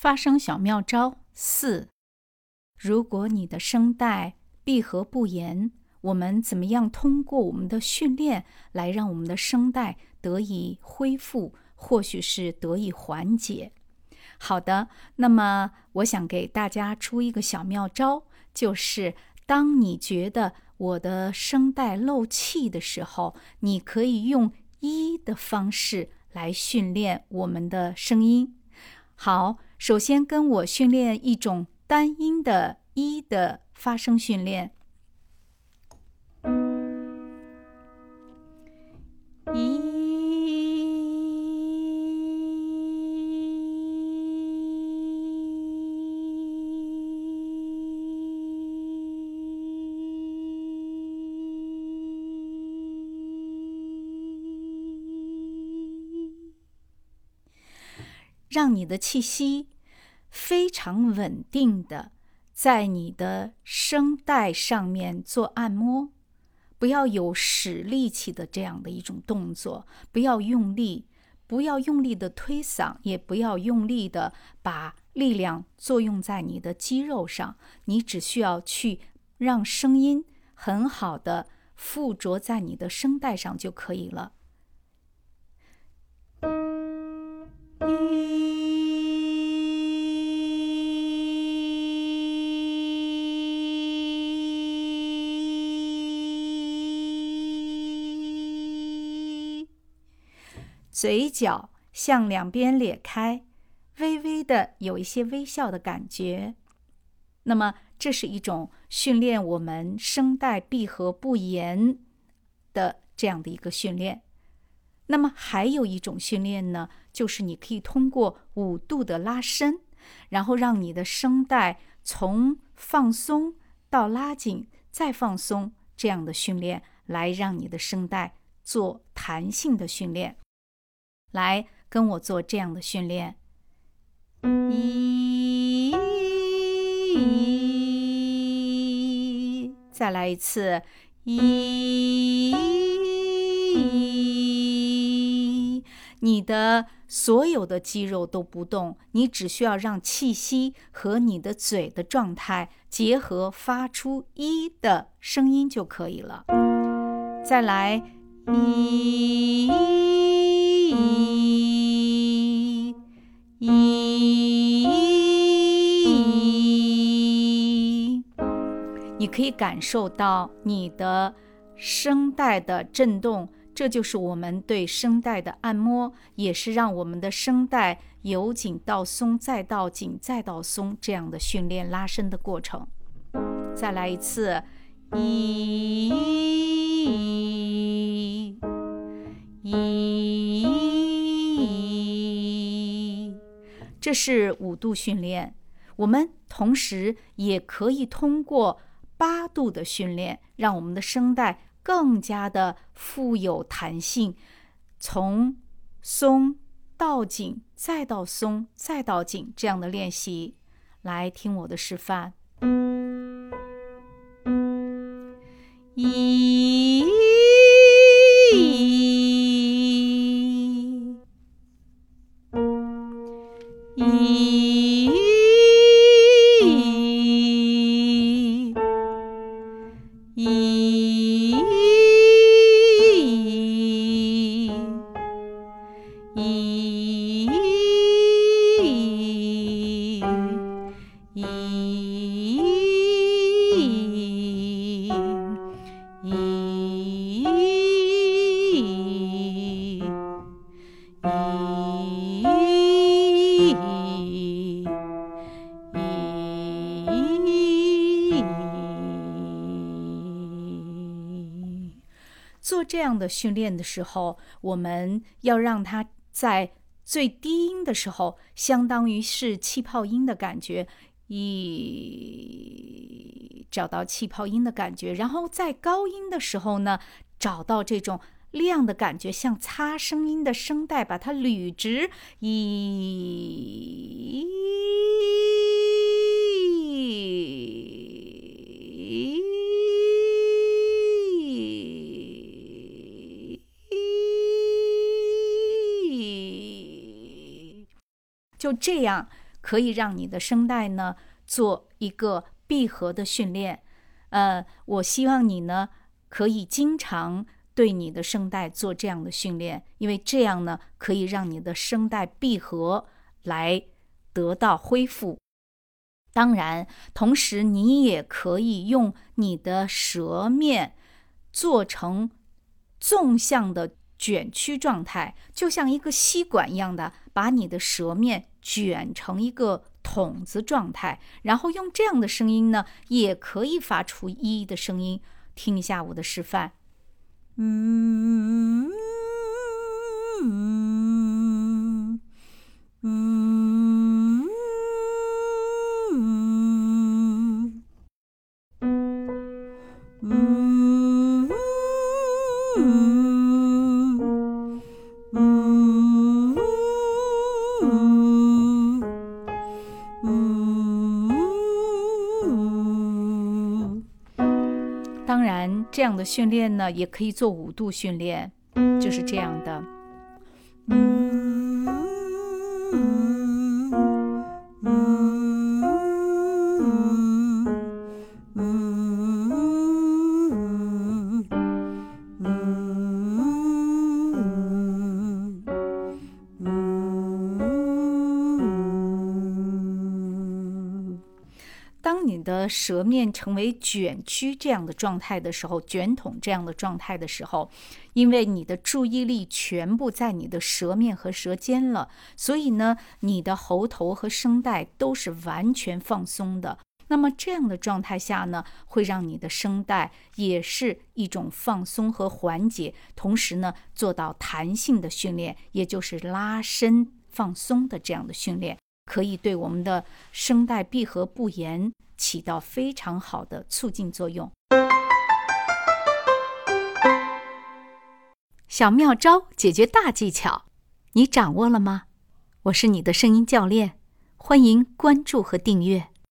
发声小妙招四：如果你的声带闭合不严，我们怎么样通过我们的训练来让我们的声带得以恢复，或许是得以缓解？好的，那么我想给大家出一个小妙招，就是当你觉得我的声带漏气的时候，你可以用一的方式来训练我们的声音。好，首先跟我训练一种单音的“一”的发声训练。让你的气息非常稳定的在你的声带上面做按摩，不要有使力气的这样的一种动作，不要用力，不要用力的推搡，也不要用力的把力量作用在你的肌肉上，你只需要去让声音很好的附着在你的声带上就可以了。嘴角向两边咧开，微微的有一些微笑的感觉。那么，这是一种训练我们声带闭合不严的这样的一个训练。那么，还有一种训练呢，就是你可以通过五度的拉伸，然后让你的声带从放松到拉紧，再放松这样的训练，来让你的声带做弹性的训练。来跟我做这样的训练，一，再来一次，一，你的所有的肌肉都不动，你只需要让气息和你的嘴的状态结合，发出一的声音就可以了。再来，一。你可以感受到你的声带的震动，这就是我们对声带的按摩，也是让我们的声带由紧到松，再到紧，再到松这样的训练拉伸的过程。再来一次，一，一。这是五度训练，我们同时也可以通过八度的训练，让我们的声带更加的富有弹性，从松到紧，再到松，再到紧这样的练习。来听我的示范，Música 做这样的训练的时候，我们要让它在最低音的时候，相当于是气泡音的感觉，一找到气泡音的感觉，然后在高音的时候呢，找到这种亮的感觉，像擦声音的声带，把它捋直，一。就这样可以让你的声带呢做一个闭合的训练。呃，我希望你呢可以经常对你的声带做这样的训练，因为这样呢可以让你的声带闭合来得到恢复。当然，同时你也可以用你的舌面做成纵向的卷曲状态，就像一个吸管一样的，把你的舌面卷成一个筒子状态，然后用这样的声音呢，也可以发出“一”的声音。听一下我的示范，嗯。这样的训练呢，也可以做五度训练，就是这样的。舌面成为卷曲这样的状态的时候，卷筒这样的状态的时候，因为你的注意力全部在你的舌面和舌尖了，所以呢，你的喉头和声带都是完全放松的。那么这样的状态下呢，会让你的声带也是一种放松和缓解，同时呢，做到弹性的训练，也就是拉伸放松的这样的训练，可以对我们的声带闭合不严。起到非常好的促进作用。小妙招解决大技巧，你掌握了吗？我是你的声音教练，欢迎关注和订阅。